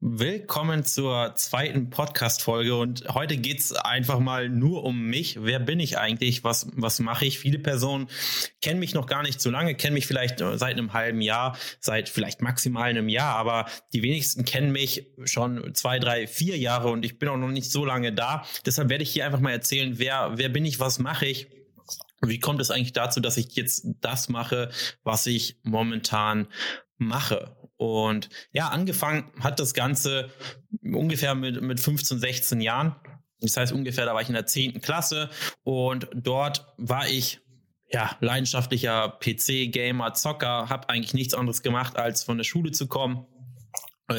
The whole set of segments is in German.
Willkommen zur zweiten Podcast-Folge und heute geht's einfach mal nur um mich. Wer bin ich eigentlich? Was, was mache ich? Viele Personen kennen mich noch gar nicht so lange, kennen mich vielleicht seit einem halben Jahr, seit vielleicht maximal einem Jahr, aber die wenigsten kennen mich schon zwei, drei, vier Jahre und ich bin auch noch nicht so lange da. Deshalb werde ich hier einfach mal erzählen, wer, wer bin ich, was mache ich? Wie kommt es eigentlich dazu, dass ich jetzt das mache, was ich momentan mache? Und ja, angefangen hat das Ganze ungefähr mit, mit 15, 16 Jahren. Das heißt ungefähr, da war ich in der 10. Klasse und dort war ich ja leidenschaftlicher PC-Gamer, Zocker, habe eigentlich nichts anderes gemacht, als von der Schule zu kommen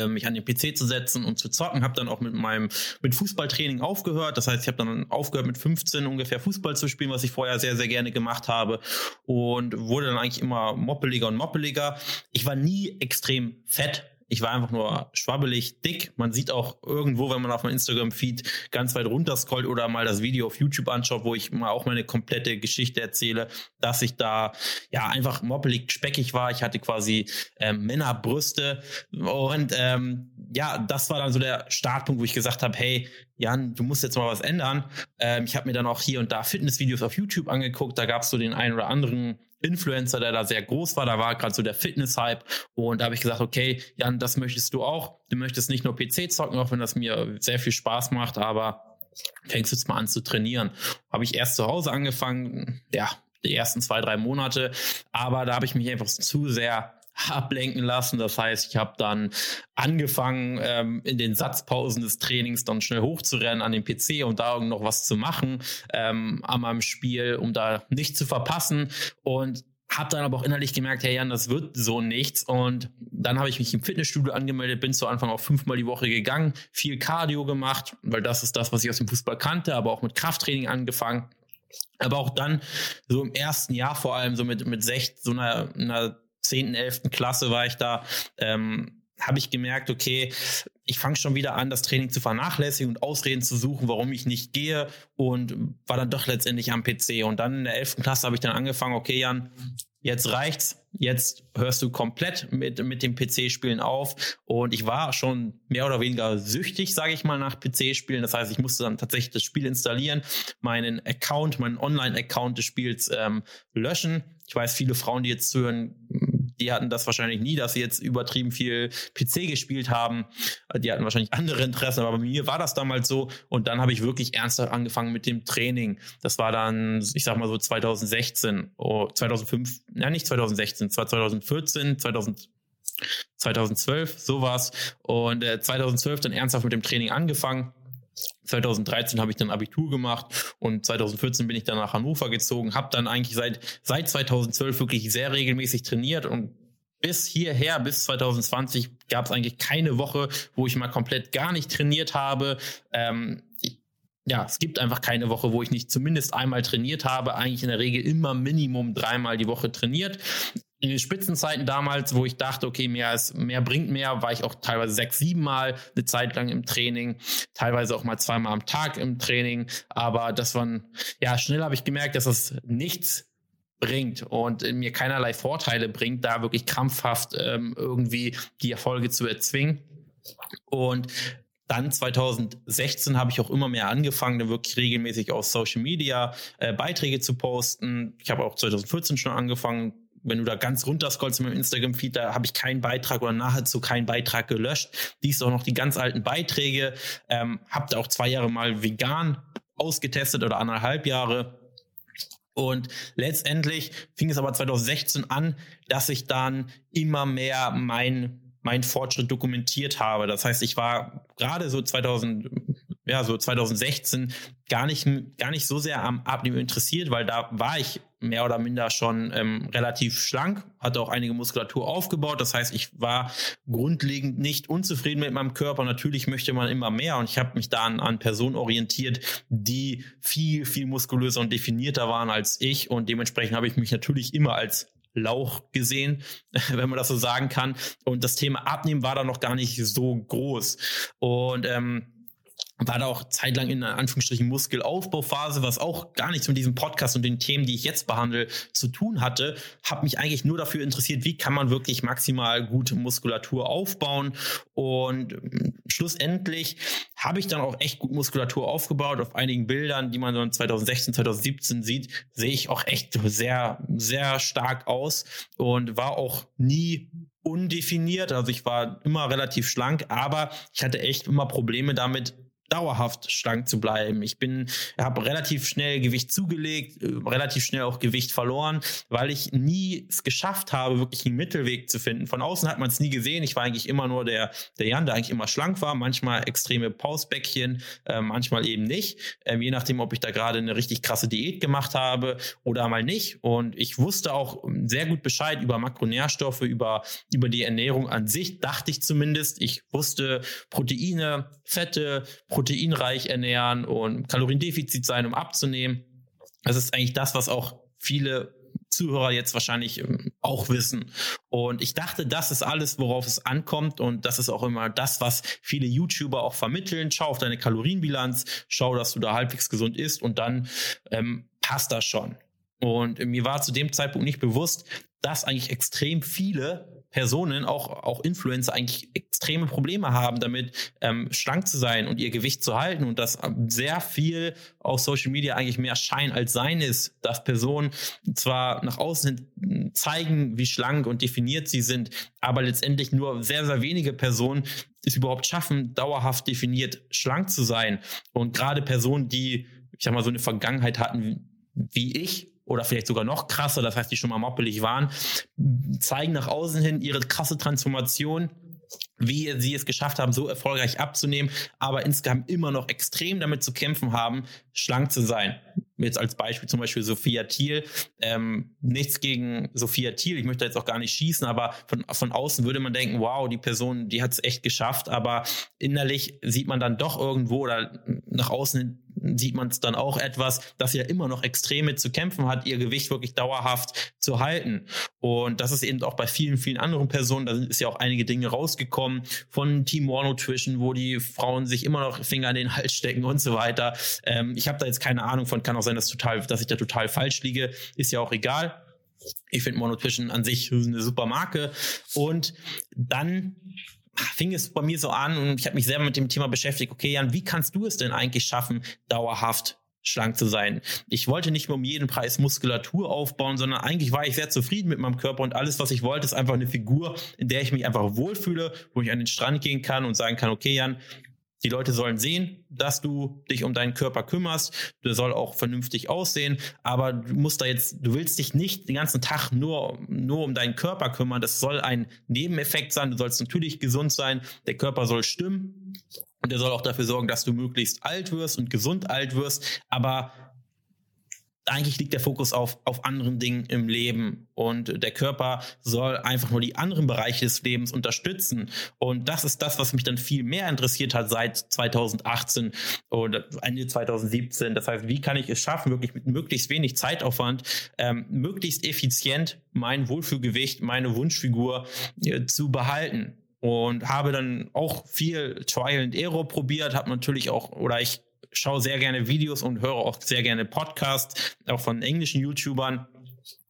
mich an den PC zu setzen und zu zocken, habe dann auch mit meinem mit Fußballtraining aufgehört. Das heißt, ich habe dann aufgehört mit 15 ungefähr Fußball zu spielen, was ich vorher sehr sehr gerne gemacht habe und wurde dann eigentlich immer moppeliger und moppeliger. Ich war nie extrem fett, ich war einfach nur schwabbelig, dick. Man sieht auch irgendwo, wenn man auf meinem Instagram-Feed ganz weit runter scrollt oder mal das Video auf YouTube anschaut, wo ich mal auch meine komplette Geschichte erzähle, dass ich da ja einfach moppelig, speckig war. Ich hatte quasi ähm, Männerbrüste und ähm, ja, das war dann so der Startpunkt, wo ich gesagt habe, hey, Jan, du musst jetzt mal was ändern. Ähm, ich habe mir dann auch hier und da Fitnessvideos auf YouTube angeguckt. Da gab es so den einen oder anderen Influencer, der da sehr groß war. Da war gerade so der Fitness-Hype. Und da habe ich gesagt, okay, Jan, das möchtest du auch. Du möchtest nicht nur PC zocken, auch wenn das mir sehr viel Spaß macht, aber fängst jetzt mal an zu trainieren. Habe ich erst zu Hause angefangen, ja, die ersten zwei, drei Monate. Aber da habe ich mich einfach zu sehr ablenken lassen. Das heißt, ich habe dann angefangen, ähm, in den Satzpausen des Trainings dann schnell hochzurennen an den PC und da noch was zu machen ähm, an meinem Spiel, um da nichts zu verpassen. Und habe dann aber auch innerlich gemerkt, hey Jan, das wird so nichts. Und dann habe ich mich im Fitnessstudio angemeldet, bin zu Anfang auch fünfmal die Woche gegangen, viel Cardio gemacht, weil das ist das, was ich aus dem Fußball kannte, aber auch mit Krafttraining angefangen. Aber auch dann, so im ersten Jahr vor allem, so mit, mit sech, so einer, einer 10., 11. Klasse war ich da, ähm, habe ich gemerkt, okay, ich fange schon wieder an, das Training zu vernachlässigen und Ausreden zu suchen, warum ich nicht gehe und war dann doch letztendlich am PC. Und dann in der 11. Klasse habe ich dann angefangen, okay, Jan, jetzt reicht's, jetzt hörst du komplett mit, mit dem PC-Spielen auf. Und ich war schon mehr oder weniger süchtig, sage ich mal, nach PC-Spielen. Das heißt, ich musste dann tatsächlich das Spiel installieren, meinen Account, meinen Online-Account des Spiels ähm, löschen. Ich weiß, viele Frauen, die jetzt zuhören, die hatten das wahrscheinlich nie, dass sie jetzt übertrieben viel PC gespielt haben. Die hatten wahrscheinlich andere Interessen, aber bei mir war das damals so. Und dann habe ich wirklich ernsthaft angefangen mit dem Training. Das war dann, ich sag mal so 2016, oh, 2005, ja nicht 2016, es war 2014, 2000, 2012, sowas. Und äh, 2012 dann ernsthaft mit dem Training angefangen 2013 habe ich dann Abitur gemacht und 2014 bin ich dann nach Hannover gezogen, habe dann eigentlich seit, seit 2012 wirklich sehr regelmäßig trainiert und bis hierher, bis 2020, gab es eigentlich keine Woche, wo ich mal komplett gar nicht trainiert habe. Ähm, ja, es gibt einfach keine Woche, wo ich nicht zumindest einmal trainiert habe. Eigentlich in der Regel immer Minimum dreimal die Woche trainiert in den Spitzenzeiten damals, wo ich dachte, okay, mehr ist, mehr bringt mehr, war ich auch teilweise sechs, sieben Mal eine Zeit lang im Training, teilweise auch mal zweimal am Tag im Training. Aber das waren, ja, schnell habe ich gemerkt, dass das nichts bringt und mir keinerlei Vorteile bringt, da wirklich krampfhaft ähm, irgendwie die Erfolge zu erzwingen. Und dann 2016 habe ich auch immer mehr angefangen, wirklich regelmäßig auf Social Media äh, Beiträge zu posten. Ich habe auch 2014 schon angefangen, wenn du da ganz runter scrollst in meinem Instagram-Feed, da habe ich keinen Beitrag oder nahezu keinen Beitrag gelöscht. Dies auch noch die ganz alten Beiträge. Ähm, hab da auch zwei Jahre mal vegan ausgetestet oder anderthalb Jahre. Und letztendlich fing es aber 2016 an, dass ich dann immer mehr mein mein Fortschritt dokumentiert habe. Das heißt, ich war gerade so 2000, ja, so 2016 gar nicht, gar nicht so sehr am Abnehmen interessiert, weil da war ich mehr oder minder schon ähm, relativ schlank, hatte auch einige Muskulatur aufgebaut. Das heißt, ich war grundlegend nicht unzufrieden mit meinem Körper. Natürlich möchte man immer mehr und ich habe mich da an, Personen orientiert, die viel, viel muskulöser und definierter waren als ich und dementsprechend habe ich mich natürlich immer als Lauch gesehen, wenn man das so sagen kann. Und das Thema Abnehmen war da noch gar nicht so groß. Und ähm, war da auch zeitlang in Anführungsstrichen Muskelaufbauphase, was auch gar nichts mit diesem Podcast und den Themen, die ich jetzt behandle, zu tun hatte. Habe mich eigentlich nur dafür interessiert, wie kann man wirklich maximal gute Muskulatur aufbauen. Und ähm, schlussendlich habe ich dann auch echt gut Muskulatur aufgebaut. Auf einigen Bildern, die man so 2016, 2017 sieht, sehe ich auch echt sehr, sehr stark aus und war auch nie undefiniert. Also ich war immer relativ schlank, aber ich hatte echt immer Probleme damit, dauerhaft schlank zu bleiben. Ich bin, habe relativ schnell Gewicht zugelegt, äh, relativ schnell auch Gewicht verloren, weil ich nie es geschafft habe, wirklich einen Mittelweg zu finden. Von außen hat man es nie gesehen. Ich war eigentlich immer nur der, der Jan, der eigentlich immer schlank war, manchmal extreme Pausbäckchen, äh, manchmal eben nicht, äh, je nachdem, ob ich da gerade eine richtig krasse Diät gemacht habe oder mal nicht. Und ich wusste auch sehr gut Bescheid über Makronährstoffe, über, über die Ernährung an sich, dachte ich zumindest. Ich wusste Proteine, Fette, proteinreich ernähren und Kaloriendefizit sein, um abzunehmen. Das ist eigentlich das, was auch viele Zuhörer jetzt wahrscheinlich ähm, auch wissen. Und ich dachte, das ist alles, worauf es ankommt. Und das ist auch immer das, was viele YouTuber auch vermitteln. Schau auf deine Kalorienbilanz, schau, dass du da halbwegs gesund isst und dann ähm, passt das schon. Und mir war zu dem Zeitpunkt nicht bewusst, dass eigentlich extrem viele Personen, auch, auch Influencer, eigentlich extreme Probleme haben, damit ähm, schlank zu sein und ihr Gewicht zu halten und dass sehr viel auf Social Media eigentlich mehr Schein als Sein ist, dass Personen zwar nach außen hin zeigen, wie schlank und definiert sie sind, aber letztendlich nur sehr, sehr wenige Personen es überhaupt schaffen, dauerhaft definiert schlank zu sein. Und gerade Personen, die, ich sag mal, so eine Vergangenheit hatten wie ich, oder vielleicht sogar noch krasser, das heißt, die schon mal moppelig waren, zeigen nach außen hin ihre krasse Transformation wie sie es geschafft haben, so erfolgreich abzunehmen, aber insgesamt immer noch extrem damit zu kämpfen haben, schlank zu sein. Jetzt als Beispiel zum Beispiel Sophia Thiel. Ähm, nichts gegen Sophia Thiel, ich möchte jetzt auch gar nicht schießen, aber von, von außen würde man denken, wow, die Person, die hat es echt geschafft, aber innerlich sieht man dann doch irgendwo oder nach außen sieht man es dann auch etwas, dass ja immer noch extrem mit zu kämpfen hat, ihr Gewicht wirklich dauerhaft zu halten. Und das ist eben auch bei vielen, vielen anderen Personen, da ist ja auch einige Dinge rausgekommen von Team War Nutrition, wo die Frauen sich immer noch Finger an den Hals stecken und so weiter. Ähm, ich habe da jetzt keine Ahnung von, kann auch sein, dass, total, dass ich da total falsch liege, ist ja auch egal. Ich finde Monotrition an sich eine super Marke. Und dann fing es bei mir so an und ich habe mich sehr mit dem Thema beschäftigt. Okay, Jan, wie kannst du es denn eigentlich schaffen, dauerhaft schlank zu sein. Ich wollte nicht mehr um jeden Preis Muskulatur aufbauen, sondern eigentlich war ich sehr zufrieden mit meinem Körper und alles, was ich wollte, ist einfach eine Figur, in der ich mich einfach wohlfühle, wo ich an den Strand gehen kann und sagen kann, okay, Jan, die Leute sollen sehen, dass du dich um deinen Körper kümmerst. Der soll auch vernünftig aussehen. Aber du musst da jetzt, du willst dich nicht den ganzen Tag nur, nur um deinen Körper kümmern. Das soll ein Nebeneffekt sein. Du sollst natürlich gesund sein. Der Körper soll stimmen. Und der soll auch dafür sorgen, dass du möglichst alt wirst und gesund alt wirst. Aber eigentlich liegt der Fokus auf, auf anderen Dingen im Leben und der Körper soll einfach nur die anderen Bereiche des Lebens unterstützen. Und das ist das, was mich dann viel mehr interessiert hat seit 2018 oder Ende 2017. Das heißt, wie kann ich es schaffen, wirklich mit möglichst wenig Zeitaufwand, ähm, möglichst effizient mein Wohlfühlgewicht, meine Wunschfigur äh, zu behalten? und habe dann auch viel Trial and Error probiert, habe natürlich auch, oder ich schaue sehr gerne Videos und höre auch sehr gerne Podcasts, auch von englischen YouTubern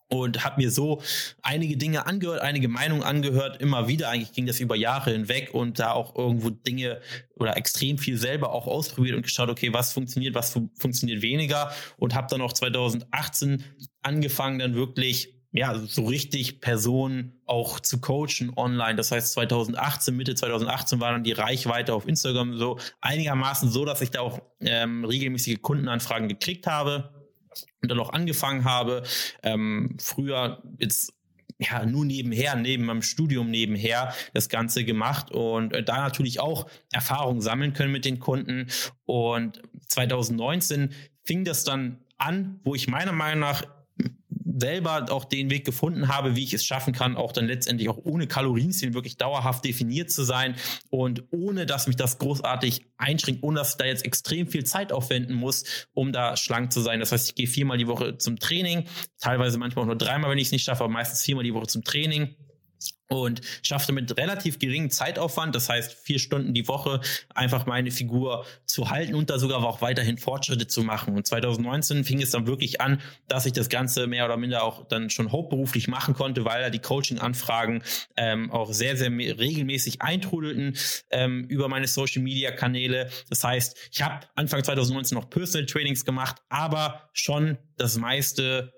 und habe mir so einige Dinge angehört, einige Meinungen angehört, immer wieder. Eigentlich ging das über Jahre hinweg und da auch irgendwo Dinge oder extrem viel selber auch ausprobiert und geschaut, okay, was funktioniert, was fu funktioniert weniger und habe dann auch 2018 angefangen, dann wirklich ja, so richtig Personen auch zu coachen online. Das heißt, 2018, Mitte 2018 war dann die Reichweite auf Instagram so einigermaßen so, dass ich da auch ähm, regelmäßige Kundenanfragen gekriegt habe und dann auch angefangen habe. Ähm, früher jetzt ja nur nebenher, neben meinem Studium nebenher das Ganze gemacht und äh, da natürlich auch Erfahrungen sammeln können mit den Kunden. Und 2019 fing das dann an, wo ich meiner Meinung nach selber auch den Weg gefunden habe, wie ich es schaffen kann, auch dann letztendlich auch ohne Kalorienziel wirklich dauerhaft definiert zu sein und ohne, dass mich das großartig einschränkt, ohne dass ich da jetzt extrem viel Zeit aufwenden muss, um da schlank zu sein. Das heißt, ich gehe viermal die Woche zum Training, teilweise manchmal auch nur dreimal, wenn ich es nicht schaffe, aber meistens viermal die Woche zum Training und schaffte mit relativ geringem Zeitaufwand, das heißt vier Stunden die Woche, einfach meine Figur zu halten und da sogar auch weiterhin Fortschritte zu machen. Und 2019 fing es dann wirklich an, dass ich das Ganze mehr oder minder auch dann schon hauptberuflich machen konnte, weil da die Coaching-Anfragen ähm, auch sehr, sehr regelmäßig eintrudelten ähm, über meine Social-Media-Kanäle. Das heißt, ich habe Anfang 2019 noch Personal Trainings gemacht, aber schon das meiste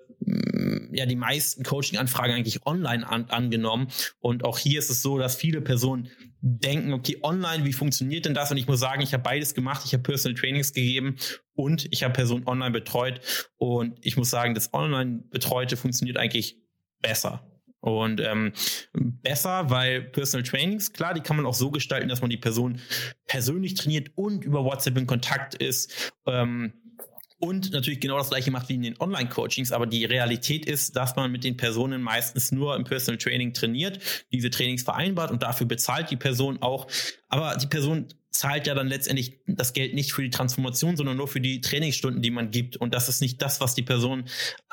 ja die meisten Coaching-Anfragen eigentlich online an, angenommen. Und auch hier ist es so, dass viele Personen denken, okay, online, wie funktioniert denn das? Und ich muss sagen, ich habe beides gemacht. Ich habe Personal Trainings gegeben und ich habe Personen online betreut. Und ich muss sagen, das online betreute funktioniert eigentlich besser. Und ähm, besser, weil Personal Trainings, klar, die kann man auch so gestalten, dass man die Person persönlich trainiert und über WhatsApp in Kontakt ist. Ähm, und natürlich genau das gleiche macht wie in den Online-Coachings, aber die Realität ist, dass man mit den Personen meistens nur im Personal Training trainiert, diese Trainings vereinbart und dafür bezahlt die Person auch. Aber die Person zahlt ja dann letztendlich das Geld nicht für die Transformation, sondern nur für die Trainingsstunden, die man gibt. Und das ist nicht das, was die Person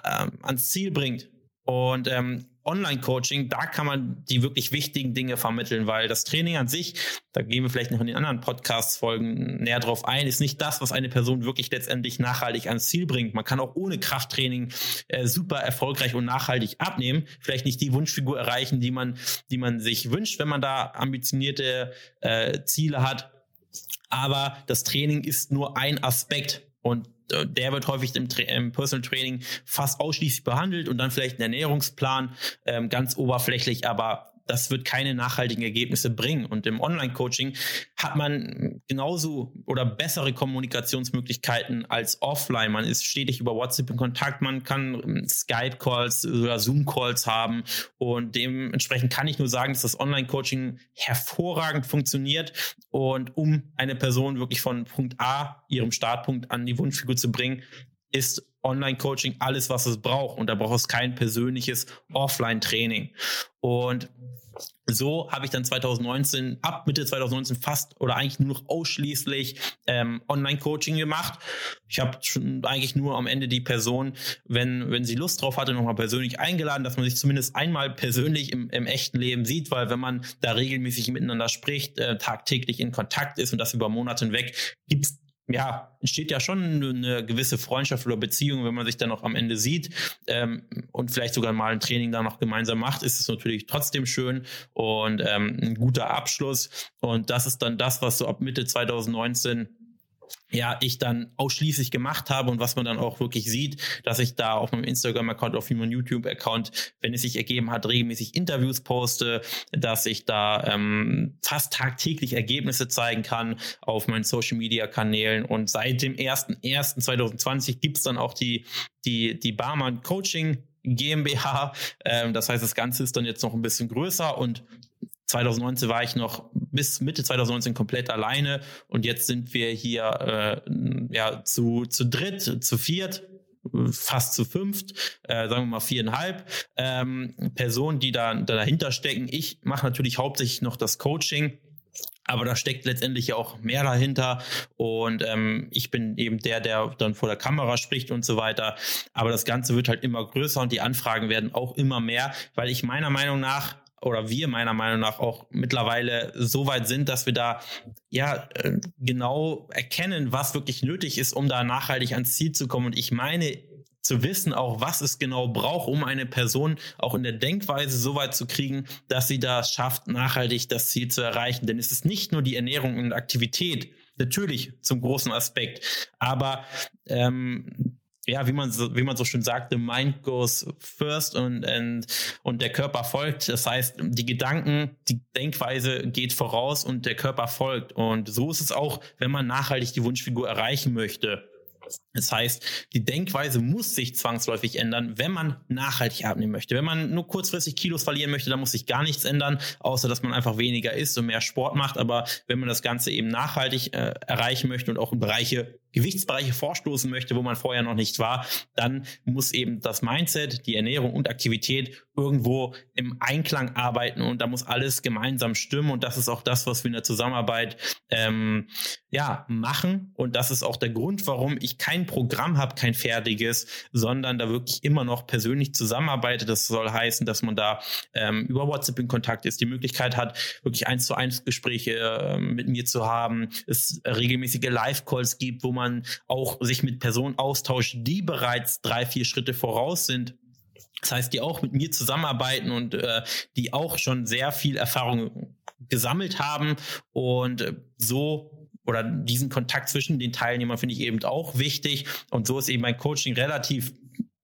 ähm, ans Ziel bringt. Und ähm, Online-Coaching, da kann man die wirklich wichtigen Dinge vermitteln, weil das Training an sich, da gehen wir vielleicht noch in den anderen Podcast-Folgen näher drauf ein, ist nicht das, was eine Person wirklich letztendlich nachhaltig ans Ziel bringt. Man kann auch ohne Krafttraining äh, super erfolgreich und nachhaltig abnehmen, vielleicht nicht die Wunschfigur erreichen, die man, die man sich wünscht, wenn man da ambitionierte äh, Ziele hat. Aber das Training ist nur ein Aspekt und der wird häufig im, Tra im, Personal Training fast ausschließlich behandelt und dann vielleicht ein Ernährungsplan, ähm, ganz oberflächlich, aber das wird keine nachhaltigen Ergebnisse bringen. Und im Online-Coaching hat man genauso oder bessere Kommunikationsmöglichkeiten als offline. Man ist stetig über WhatsApp in Kontakt, man kann ähm, Skype-Calls oder Zoom-Calls haben. Und dementsprechend kann ich nur sagen, dass das Online-Coaching hervorragend funktioniert. Und um eine Person wirklich von Punkt A, ihrem Startpunkt, an die Wunschfigur zu bringen, ist Online-Coaching alles, was es braucht. Und da braucht es kein persönliches Offline-Training. Und so habe ich dann 2019, ab Mitte 2019 fast oder eigentlich nur noch ausschließlich ähm, Online-Coaching gemacht. Ich habe eigentlich nur am Ende die Person, wenn, wenn sie Lust drauf hatte, nochmal persönlich eingeladen, dass man sich zumindest einmal persönlich im, im echten Leben sieht, weil wenn man da regelmäßig miteinander spricht, äh, tagtäglich in Kontakt ist und das über Monate hinweg, gibt es ja, entsteht ja schon eine gewisse Freundschaft oder Beziehung, wenn man sich dann noch am Ende sieht ähm, und vielleicht sogar mal ein Training da noch gemeinsam macht, ist es natürlich trotzdem schön und ähm, ein guter Abschluss. Und das ist dann das, was so ab Mitte 2019 ja, ich dann ausschließlich gemacht habe und was man dann auch wirklich sieht, dass ich da auf meinem Instagram-Account, auf meinem YouTube-Account, wenn es sich ergeben hat, regelmäßig Interviews poste, dass ich da ähm, fast tagtäglich Ergebnisse zeigen kann auf meinen Social-Media-Kanälen und seit dem 1.1.2020 gibt's dann auch die, die, die Barmann Coaching GmbH. Ähm, das heißt, das Ganze ist dann jetzt noch ein bisschen größer und 2019 war ich noch bis Mitte 2019 komplett alleine und jetzt sind wir hier äh, ja zu, zu dritt, zu viert, fast zu fünft, äh, sagen wir mal viereinhalb ähm, Personen, die da, da dahinter stecken. Ich mache natürlich hauptsächlich noch das Coaching. Aber da steckt letztendlich auch mehr dahinter. Und ähm, ich bin eben der, der dann vor der Kamera spricht und so weiter. Aber das Ganze wird halt immer größer und die Anfragen werden auch immer mehr, weil ich meiner Meinung nach oder wir meiner Meinung nach auch mittlerweile so weit sind, dass wir da ja äh, genau erkennen, was wirklich nötig ist, um da nachhaltig ans Ziel zu kommen. Und ich meine zu wissen auch, was es genau braucht, um eine Person auch in der Denkweise so weit zu kriegen, dass sie da schafft, nachhaltig das Ziel zu erreichen. Denn es ist nicht nur die Ernährung und Aktivität, natürlich zum großen Aspekt, aber ähm, ja, wie man so, wie man so schön sagt, the mind goes first und, und, und der Körper folgt. Das heißt, die Gedanken, die Denkweise geht voraus und der Körper folgt. Und so ist es auch, wenn man nachhaltig die Wunschfigur erreichen möchte. Das heißt, die Denkweise muss sich zwangsläufig ändern, wenn man nachhaltig abnehmen möchte. Wenn man nur kurzfristig Kilos verlieren möchte, dann muss sich gar nichts ändern, außer dass man einfach weniger isst und mehr Sport macht. Aber wenn man das Ganze eben nachhaltig äh, erreichen möchte und auch in Bereiche Gewichtsbereiche vorstoßen möchte, wo man vorher noch nicht war, dann muss eben das Mindset, die Ernährung und Aktivität irgendwo im Einklang arbeiten und da muss alles gemeinsam stimmen und das ist auch das, was wir in der Zusammenarbeit ähm, ja machen und das ist auch der Grund, warum ich kein Programm habe, kein fertiges, sondern da wirklich immer noch persönlich zusammenarbeite. Das soll heißen, dass man da ähm, über WhatsApp in Kontakt ist, die Möglichkeit hat, wirklich eins zu eins Gespräche äh, mit mir zu haben, es regelmäßige Live-Calls gibt, wo man auch sich mit Personen austauscht, die bereits drei, vier Schritte voraus sind. Das heißt, die auch mit mir zusammenarbeiten und äh, die auch schon sehr viel Erfahrung gesammelt haben und äh, so oder diesen Kontakt zwischen den Teilnehmern finde ich eben auch wichtig. Und so ist eben mein Coaching relativ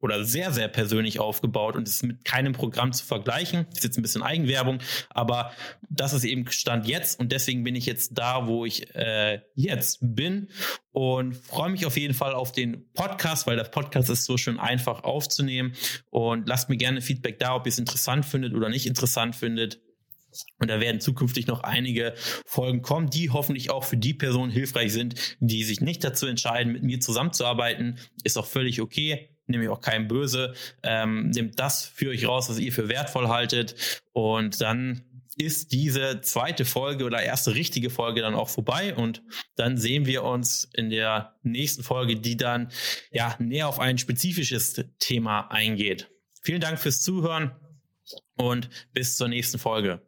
oder sehr, sehr persönlich aufgebaut und ist mit keinem Programm zu vergleichen. Ist jetzt ein bisschen Eigenwerbung, aber das ist eben Stand jetzt und deswegen bin ich jetzt da, wo ich äh, jetzt bin und freue mich auf jeden Fall auf den Podcast, weil der Podcast ist so schön einfach aufzunehmen und lasst mir gerne Feedback da, ob ihr es interessant findet oder nicht interessant findet. Und da werden zukünftig noch einige Folgen kommen, die hoffentlich auch für die Personen hilfreich sind, die sich nicht dazu entscheiden, mit mir zusammenzuarbeiten. Ist auch völlig okay nehme ich auch keinem böse. Ähm, nehmt das für euch raus, was ihr für wertvoll haltet. Und dann ist diese zweite Folge oder erste richtige Folge dann auch vorbei und dann sehen wir uns in der nächsten Folge, die dann ja näher auf ein spezifisches Thema eingeht. Vielen Dank fürs Zuhören und bis zur nächsten Folge.